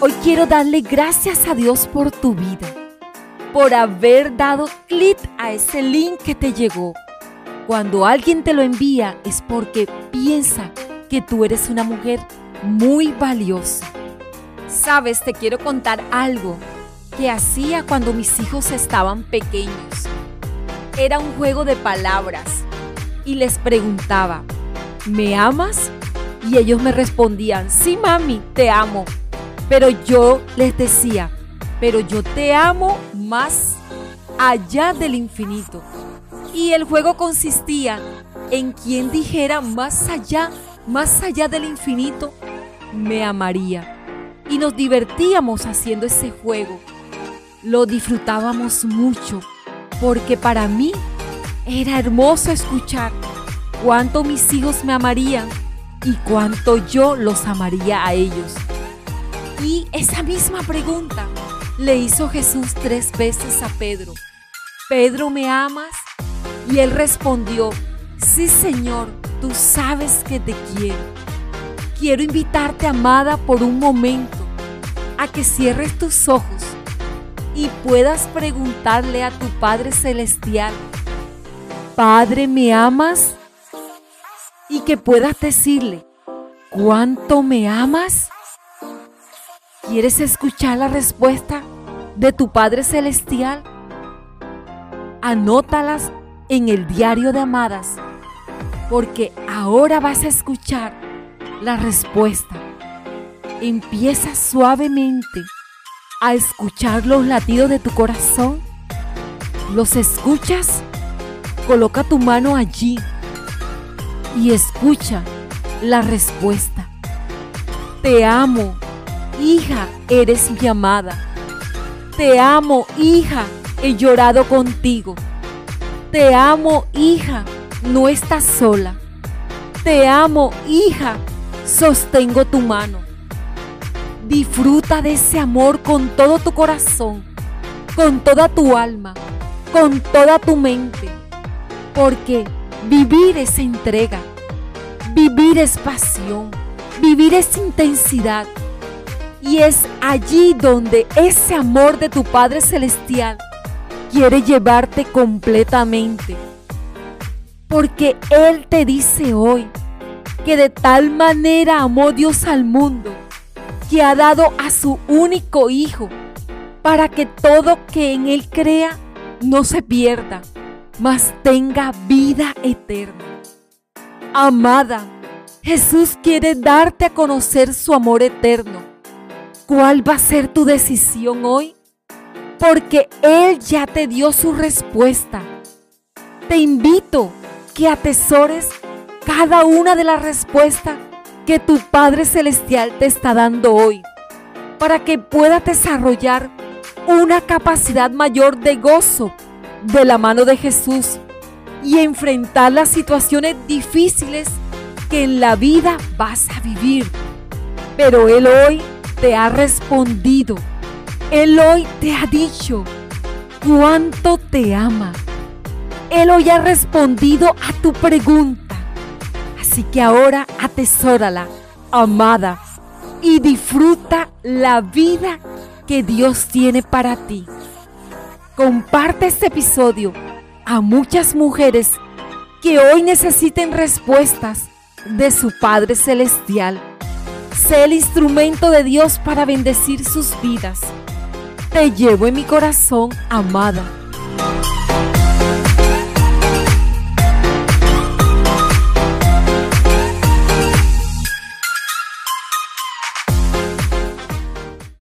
Hoy quiero darle gracias a Dios por tu vida, por haber dado clic a ese link que te llegó. Cuando alguien te lo envía es porque piensa que tú eres una mujer muy valiosa. Sabes, te quiero contar algo que hacía cuando mis hijos estaban pequeños. Era un juego de palabras y les preguntaba, ¿me amas? Y ellos me respondían, sí mami, te amo. Pero yo les decía, pero yo te amo más allá del infinito. Y el juego consistía en quien dijera más allá, más allá del infinito, me amaría. Y nos divertíamos haciendo ese juego. Lo disfrutábamos mucho porque para mí era hermoso escuchar cuánto mis hijos me amarían y cuánto yo los amaría a ellos. Y esa misma pregunta le hizo Jesús tres veces a Pedro. Pedro, ¿me amas? Y él respondió, sí Señor, tú sabes que te quiero. Quiero invitarte, amada, por un momento, a que cierres tus ojos y puedas preguntarle a tu Padre Celestial, Padre, ¿me amas? Y que puedas decirle, ¿cuánto me amas? ¿Quieres escuchar la respuesta de tu Padre Celestial? Anótalas en el diario de amadas, porque ahora vas a escuchar la respuesta. Empieza suavemente a escuchar los latidos de tu corazón. ¿Los escuchas? Coloca tu mano allí y escucha la respuesta. Te amo hija, eres mi amada. Te amo, hija, he llorado contigo. Te amo, hija, no estás sola. Te amo, hija, sostengo tu mano. Disfruta de ese amor con todo tu corazón, con toda tu alma, con toda tu mente. Porque vivir es entrega, vivir es pasión, vivir es intensidad. Y es allí donde ese amor de tu Padre Celestial quiere llevarte completamente. Porque Él te dice hoy que de tal manera amó Dios al mundo que ha dado a su único Hijo para que todo que en Él crea no se pierda, mas tenga vida eterna. Amada, Jesús quiere darte a conocer su amor eterno ¿Cuál va a ser tu decisión hoy? Porque Él ya te dio su respuesta. Te invito que atesores cada una de las respuestas que tu Padre Celestial te está dando hoy, para que puedas desarrollar una capacidad mayor de gozo de la mano de Jesús y enfrentar las situaciones difíciles que en la vida vas a vivir. Pero Él hoy te ha respondido. Él hoy te ha dicho cuánto te ama. Él hoy ha respondido a tu pregunta. Así que ahora atesórala, amada, y disfruta la vida que Dios tiene para ti. Comparte este episodio a muchas mujeres que hoy necesiten respuestas de su Padre Celestial. Sé el instrumento de Dios para bendecir sus vidas. Te llevo en mi corazón, amada